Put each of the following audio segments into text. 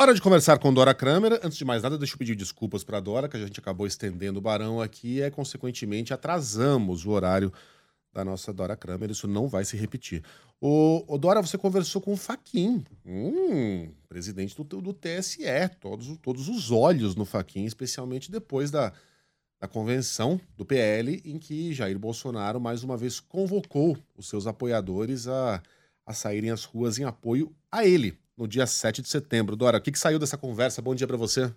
Hora de conversar com Dora Kramer. Antes de mais nada, deixa eu pedir desculpas para Dora, que a gente acabou estendendo o barão aqui e, consequentemente, atrasamos o horário da nossa Dora Kramer. Isso não vai se repetir. O Dora, você conversou com o Faquin, hum, presidente do, do TSE. Todos, todos os olhos no Faquin, especialmente depois da, da convenção do PL, em que Jair Bolsonaro mais uma vez convocou os seus apoiadores a, a saírem às ruas em apoio a ele no dia 7 de setembro. Dora, o que, que saiu dessa conversa? Bom dia para você.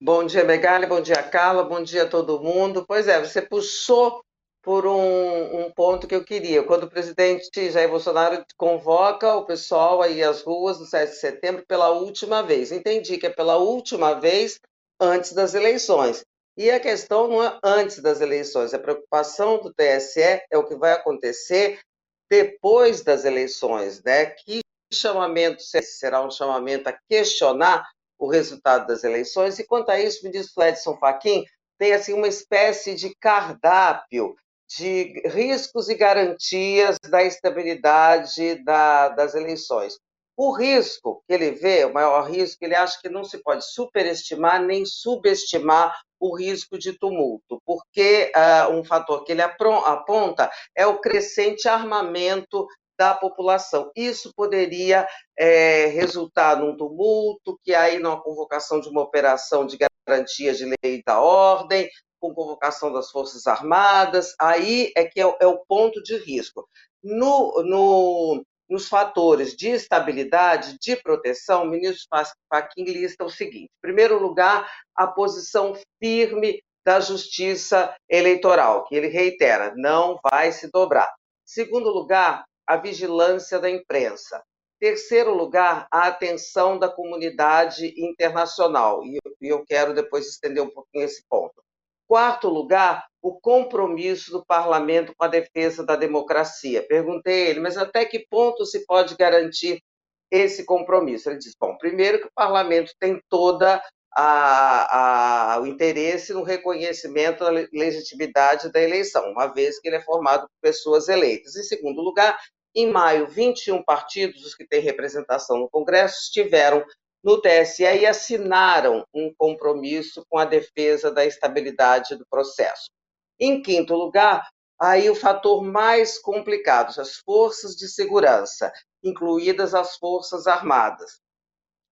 Bom dia, Megali, bom dia, Carla, bom dia a todo mundo. Pois é, você puxou por um, um, ponto que eu queria. Quando o presidente Jair Bolsonaro convoca o pessoal aí às ruas no 7 de setembro pela última vez. Entendi que é pela última vez antes das eleições. E a questão não é antes das eleições, a preocupação do TSE é o que vai acontecer depois das eleições, né? Que chamamento será um chamamento a questionar o resultado das eleições. E quanto a isso, o ministro Edson Fachin tem assim uma espécie de cardápio de riscos e garantias da estabilidade da, das eleições. O risco que ele vê, o maior risco, ele acha que não se pode superestimar nem subestimar o risco de tumulto, porque uh, um fator que ele aponta é o crescente armamento da população. Isso poderia é, resultar num tumulto, que aí numa convocação de uma operação de garantia de lei da ordem, com convocação das Forças Armadas, aí é que é, é o ponto de risco. No, no, nos fatores de estabilidade, de proteção, o ministro Fachin lista o seguinte: em primeiro lugar, a posição firme da Justiça Eleitoral, que ele reitera, não vai se dobrar. Segundo lugar, a vigilância da imprensa. Terceiro lugar, a atenção da comunidade internacional, e eu quero depois estender um pouquinho esse ponto. Quarto lugar, o compromisso do parlamento com a defesa da democracia. Perguntei a ele, mas até que ponto se pode garantir esse compromisso? Ele disse: bom, primeiro que o parlamento tem toda a, a, o interesse no reconhecimento da legitimidade da eleição, uma vez que ele é formado por pessoas eleitas. Em segundo lugar, em maio, 21 partidos, os que têm representação no Congresso, estiveram no TSE e assinaram um compromisso com a defesa da estabilidade do processo. Em quinto lugar, aí o fator mais complicado, as forças de segurança, incluídas as forças armadas.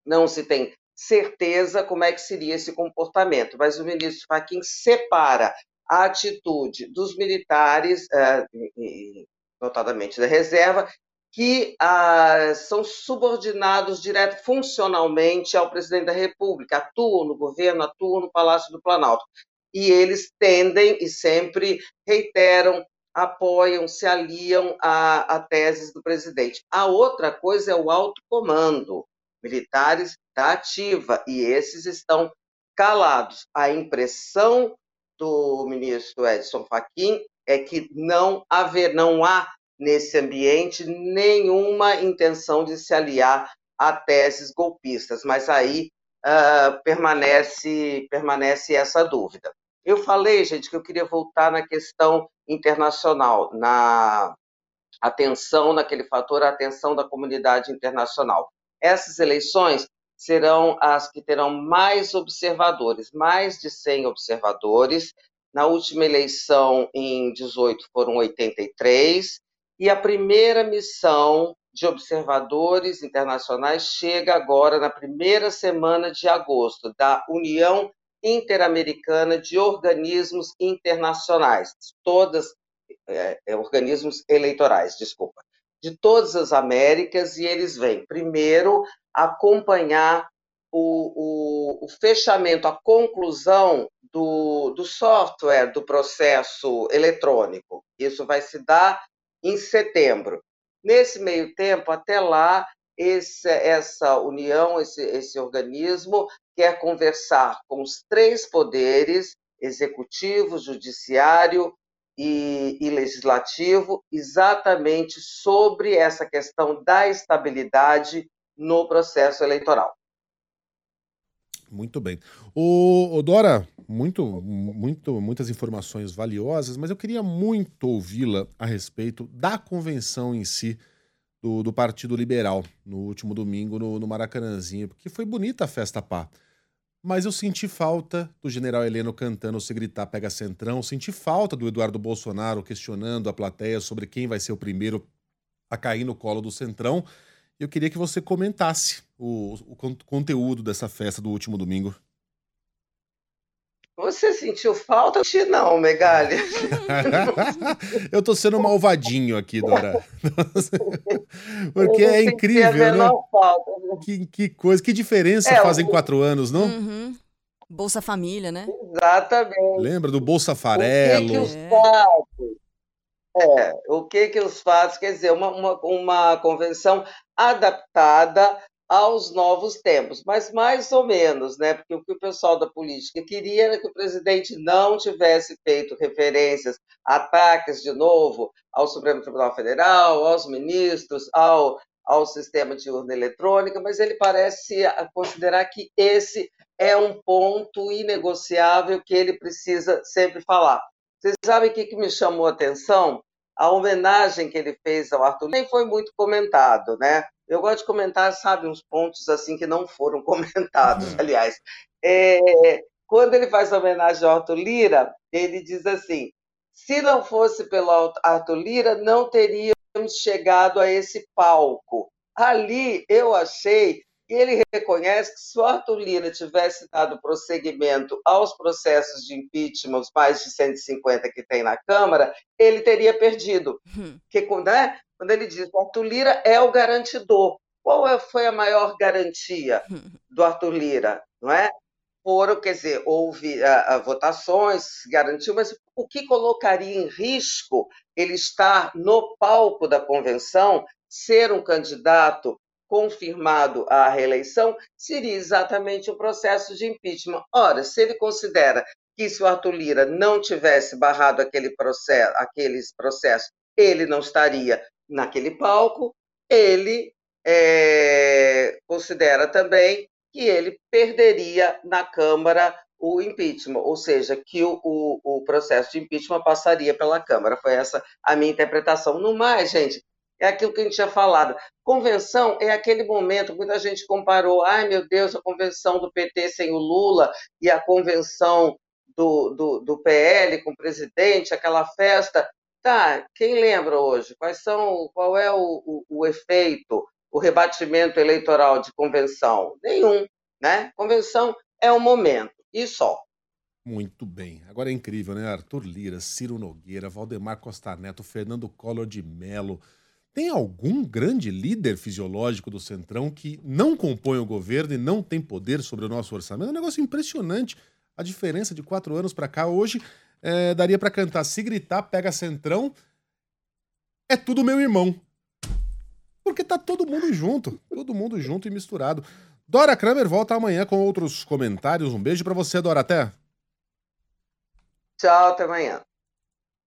Não se tem certeza como é que seria esse comportamento, mas o ministro Fachin separa a atitude dos militares, eh, notadamente da reserva, que ah, são subordinados direto funcionalmente ao presidente da República, atuam no governo, atuam no Palácio do Planalto. E eles tendem e sempre reiteram, apoiam, se aliam a, a teses do presidente. A outra coisa é o alto comando, militares da ativa, e esses estão calados. A impressão do ministro Edson Fachin é que não haver, não há nesse ambiente nenhuma intenção de se aliar a teses golpistas, mas aí uh, permanece, permanece essa dúvida. Eu falei, gente, que eu queria voltar na questão internacional, na, atenção naquele fator, a atenção da comunidade internacional. Essas eleições serão as que terão mais observadores, mais de 100 observadores. Na última eleição, em 18, foram 83, e a primeira missão de observadores internacionais chega agora na primeira semana de agosto, da União Interamericana de Organismos Internacionais, todas é, organismos eleitorais, desculpa, de todas as Américas, e eles vêm primeiro acompanhar o, o, o fechamento, a conclusão do, do software do processo eletrônico. Isso vai se dar em setembro. Nesse meio tempo, até lá, esse, essa união, esse, esse organismo, quer conversar com os três poderes executivo, judiciário e, e, legislativo exatamente sobre essa questão da estabilidade no processo eleitoral. Muito bem. O, o Dora, muito, muito, muitas informações valiosas, mas eu queria muito ouvi-la a respeito da convenção em si do, do Partido Liberal no último domingo no, no Maracanãzinho, porque foi bonita a festa pá. Mas eu senti falta do general Heleno cantando Se Gritar Pega Centrão, senti falta do Eduardo Bolsonaro questionando a plateia sobre quem vai ser o primeiro a cair no colo do Centrão. Eu queria que você comentasse o, o conteúdo dessa festa do último domingo. Você sentiu falta? Não, Megali. eu tô sendo malvadinho aqui, Dora. Porque é incrível, né? Falta. Que, que coisa, que diferença é, fazem o... quatro anos, não? Uhum. Bolsa Família, né? Exatamente. Lembra do Bolsa Farelo? O que, que os fatos? É, o que que os fatos? Quer dizer, uma, uma, uma convenção adaptada aos novos tempos, mas mais ou menos, né? Porque o que o pessoal da política queria era que o presidente não tivesse feito referências, ataques de novo ao Supremo Tribunal Federal, aos ministros, ao, ao sistema de urna eletrônica, mas ele parece considerar que esse é um ponto inegociável que ele precisa sempre falar. Vocês sabem o que, que me chamou a atenção? A homenagem que ele fez ao Arthur nem foi muito comentado, né? Eu gosto de comentar, sabe, uns pontos assim que não foram comentados, uhum. aliás. É, quando ele faz a homenagem ao Arthur Lira, ele diz assim: se não fosse pelo Arthur Lira, não teríamos chegado a esse palco. Ali eu achei ele reconhece que se o Arthur Lira tivesse dado prosseguimento aos processos de impeachment, os mais de 150 que tem na Câmara, ele teria perdido. Hum. Que, né? quando ele diz que o Arthur Lira é o garantidor. Qual é, foi a maior garantia do Arthur Lira? Não é? Foram, quer dizer, houve a, a, votações, garantiu, mas o que colocaria em risco ele estar no palco da convenção, ser um candidato confirmado à reeleição, seria exatamente o processo de impeachment. Ora, se ele considera que se o Arthur Lira não tivesse barrado aquele processo, aqueles processos, ele não estaria naquele palco, ele é, considera também que ele perderia na Câmara o impeachment, ou seja, que o, o, o, processo de impeachment passaria pela Câmara. Foi essa a minha interpretação. No mais, gente, é aquilo que a gente tinha falado. Convenção é aquele momento, muita gente comparou, ai meu Deus, a convenção do PT sem o Lula e a convenção do, do, do PL com o presidente, aquela festa. Tá, quem lembra hoje? Quais são, qual é o, o, o efeito, o rebatimento eleitoral de convenção? Nenhum, né? Convenção é um momento e só. Muito bem. Agora é incrível, né? Arthur Lira, Ciro Nogueira, Valdemar Costa Neto, Fernando Collor de Mello. Tem algum grande líder fisiológico do Centrão que não compõe o governo e não tem poder sobre o nosso orçamento? É um negócio impressionante. A diferença de quatro anos para cá, hoje, é, daria para cantar Se Gritar, Pega Centrão, é tudo meu irmão. Porque tá todo mundo junto, todo mundo junto e misturado. Dora Kramer volta amanhã com outros comentários. Um beijo para você, Dora. Até. Tchau, até amanhã.